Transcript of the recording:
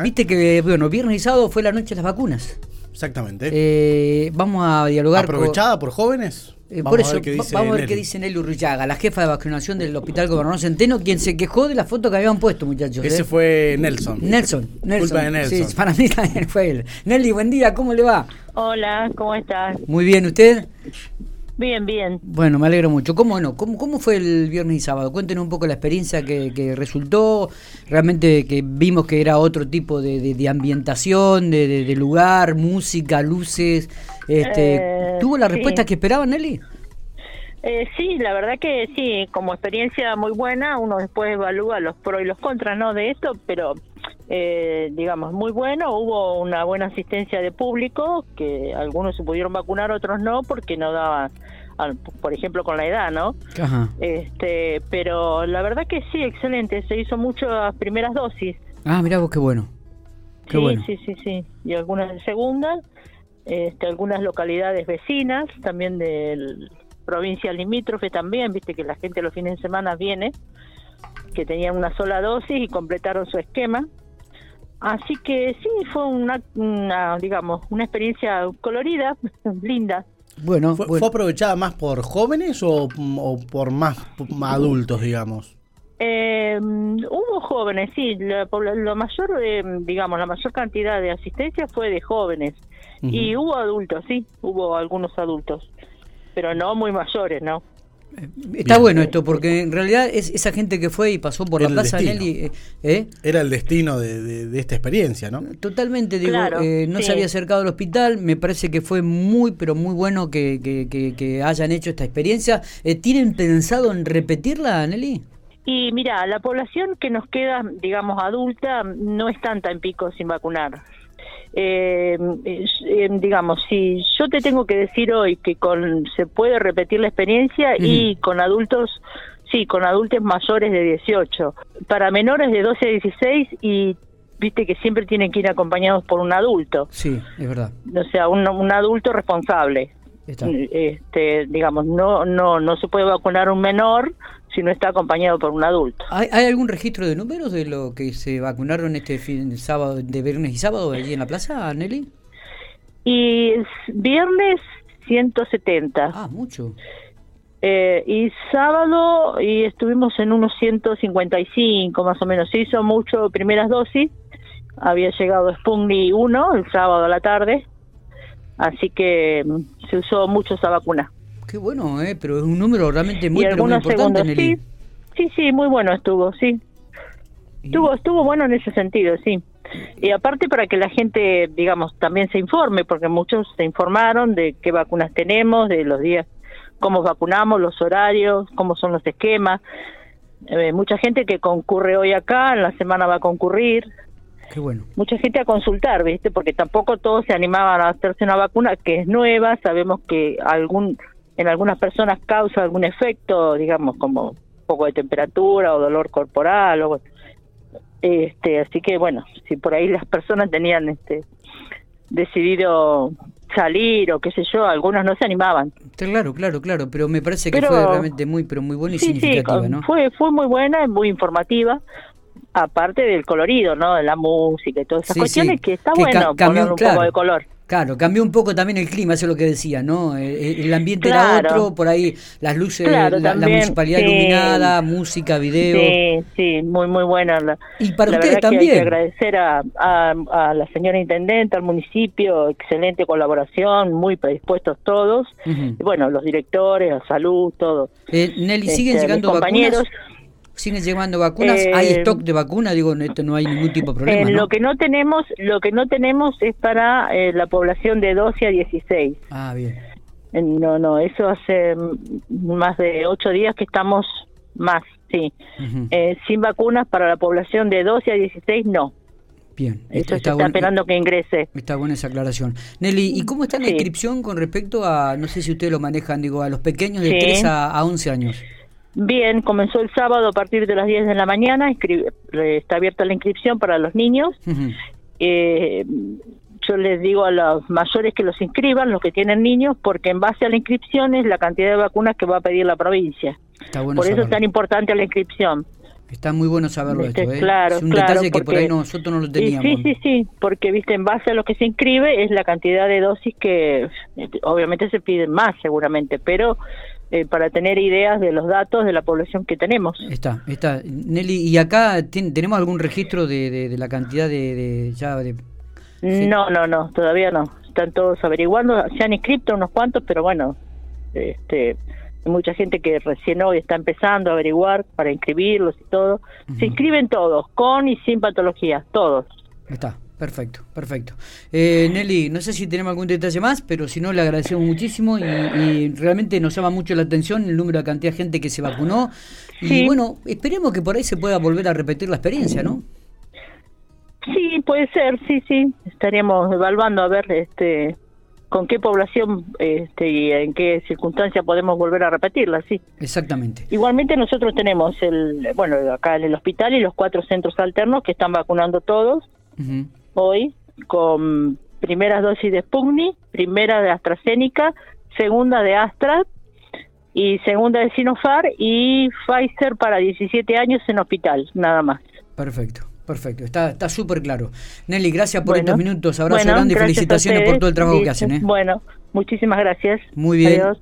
¿eh? Viste que, bueno, viernes y sábado fue la noche de las vacunas. Exactamente. Eh, vamos a dialogar con- ¿Aprovechada por jóvenes? Eh, por eso, vamos a ver qué dice Nelly Urruyaga, la jefa de vacunación del Hospital Gobernador Centeno, quien se quejó de la foto que habían puesto, muchachos. Ese ¿eh? fue Nelson. Nelson. Nelson. Culpa de Nelson. Sí, para mí también fue él. Nelly, buen día, ¿cómo le va? Hola, ¿cómo estás? Muy bien, ¿usted? Bien, bien. Bueno, me alegro mucho. ¿Cómo no? ¿Cómo, cómo fue el viernes y sábado? Cuéntenos un poco la experiencia que, que resultó. Realmente que vimos que era otro tipo de, de- de ambientación, de, de- lugar, música, luces. Este, Eh, ¿Tuvo la sí. respuesta que esperaba, Nelly? Eh, sí, la verdad que sí, como experiencia muy buena, uno después evalúa los pros y los contras ¿no? de esto, pero eh, digamos, muy bueno, hubo una buena asistencia de público, que algunos se pudieron vacunar, otros no, porque no daban, por ejemplo, con la edad, ¿no? Ajá. Este, pero la verdad que sí, excelente, se hizo muchas primeras dosis. Ah, mirá vos, qué bueno. Qué sí, bueno. sí, sí, sí. Y algunas de segunda, este, algunas localidades vecinas, también de provincias limítrofes también, viste que la gente los fines de semana viene, que tenían una sola dosis y completaron su esquema. Así que sí, fue una, una digamos, una experiencia colorida, linda. Bueno, ¿Fue, bueno. fue aprovechada más por jóvenes o, o por más adultos, digamos? Eh, hubo jóvenes, sí, la, pobla- lo mayor, eh, digamos, la mayor cantidad de asistencia fue de jóvenes. Y hubo adultos, sí, hubo algunos adultos, pero no muy mayores, ¿no? Está Bien. bueno esto, porque en realidad es esa gente que fue y pasó por la El plaza destino. Nelly, eh, ¿eh? Era el destino de, de- de esta experiencia, ¿no? Totalmente, digo, Claro, eh, no sí. se había acercado al hospital, me parece que fue muy, pero muy bueno que, que- que- que hayan hecho esta experiencia. Eh, ¿Tienen pensado en repetirla, Nelly? Y mira, la población que nos queda, digamos, adulta, no es tanta en pico sin vacunar. Eh, eh, digamos, si yo te tengo que decir hoy que con se puede repetir la experiencia y con adultos, sí, con adultos mayores de 18, para menores de 12 a 16 y viste que siempre tienen que ir acompañados por un adulto, Sí, es verdad. o sea, un, un adulto responsable. Está. Este, digamos, no no no se puede vacunar un menor si no está acompañado por un adulto. ¿Hay, hay algún registro de números de lo que se vacunaron este fin de sábado, de viernes y sábado allí en la plaza, Nelly? Y es viernes 170. Ah, mucho. Eh, y sábado y estuvimos en unos 155 más o menos. Se hizo mucho primeras dosis. Había llegado Sputnik 1 el sábado a la tarde. Así que mm, se usó mucho esa vacuna. Qué bueno, ¿eh? Pero es un número realmente muy, pero muy importante, segundos. Nelly. Sí, sí, sí, muy bueno estuvo, sí. Estuvo, estuvo bueno en ese sentido, sí. Y aparte para que la gente, digamos, también se informe, porque muchos se informaron de qué vacunas tenemos, de los días, cómo vacunamos, los horarios, cómo son los esquemas. Eh, mucha gente que concurre hoy acá, en la semana va a concurrir. Qué bueno. Mucha gente a consultar, ¿viste? Porque tampoco todos se animaban a hacerse una vacuna que es nueva. Sabemos que algún en algunas personas causa algún efecto, digamos, como un poco de temperatura o dolor corporal o este, así que bueno, si por ahí las personas tenían este decidido salir o qué sé yo, algunos no se animaban. Claro, claro, claro, pero me parece que Pero- fue realmente muy, pero muy buena y Sí, significativa, fue fue muy buena, muy informativa. Aparte del colorido, ¿no? De la música y todas esas Sí, cuestiones que está Que bueno ponerle un claro. poco de color. Claro, cambió un poco también el clima, eso es lo que decía, ¿no? Eh, El ambiente era otro, por ahí las luces, Claro, la, la también, municipalidad sí. iluminada, música, video. Sí, sí, muy, muy buena. La, Y para la ustedes verdad que hay también. que agradecer a, a, a la señora intendente, al municipio, excelente colaboración, muy predispuestos todos. Y bueno, los directores, a salud, todo. Eh, Nelly, ¿siguen Este, llegando compañeros. vacunas? ¿Siguen llegando vacunas? Eh, ¿Hay stock de vacunas? Digo, esto no hay ningún tipo de problema, Eh, ¿no? Lo que no tenemos, lo que no tenemos es para eh, la población de 12 a 16. Ah, bien. Eh, No, no, eso hace más de ocho días que estamos más, sí. Eh, sin vacunas para la población de 12 a 16, no. Bien. Eso se está esperando que ingrese. Está buena esa aclaración. Nelly, ¿y cómo está la Sí. inscripción con respecto a, no sé si ustedes lo manejan, digo, a los pequeños de Sí. 3 a, a 11 años? Bien, comenzó el sábado a partir de las 10 de la mañana, está abierta la inscripción para los niños. Eh, yo les digo a los mayores que los inscriban, los que tienen niños, porque en base a la inscripción es la cantidad de vacunas que va a pedir la provincia. Bueno Por eso es tan importante la inscripción. Está muy bueno saberlo Este, esto, ¿eh? claro, es un claro, detalle que por porque- ahí nosotros no lo teníamos. sí, sí, sí, porque viste, en base a lo que se inscribe es la cantidad de dosis que obviamente se piden más seguramente, pero eh, para tener ideas de los datos de la población que tenemos. Está, está. Nelly, ¿y acá tien- tenemos algún registro de, de- de la cantidad de, de- ya de. No, no, no, todavía no. Están todos averiguando, se han inscrito unos cuantos, pero bueno, este, hay mucha gente que recién hoy está empezando a averiguar para inscribirlos y todo. Se inscriben todos, con y sin patologías, todos. Está, perfecto, perfecto. Eh, Nelly, no sé si tenemos algún detalle más, pero si no, le agradecemos muchísimo y, y realmente nos llama mucho la atención el número de cantidad de gente que se vacunó. Y bueno, esperemos que por ahí se pueda volver a repetir la experiencia, ¿no? Sí, puede ser, sí, sí. Estaríamos evaluando a ver este con qué población este, y en qué circunstancia podemos volver a repetirla, sí. Exactamente. Igualmente nosotros tenemos el, bueno, acá en el hospital y los cuatro centros alternos que están vacunando todos. Hoy con primeras dosis de Sputnik, primera de AstraZeneca, segunda de Astra y segunda de Sinopharm y Pfizer para 17 años en hospital, nada más. Perfecto, perfecto. Está está súper claro. Nelly, gracias por Bueno. estos minutos. Abrazo Bueno, grande y felicitaciones por todo el trabajo que hacen. ¿eh? Bueno, muchísimas gracias. Muy bien. Adiós.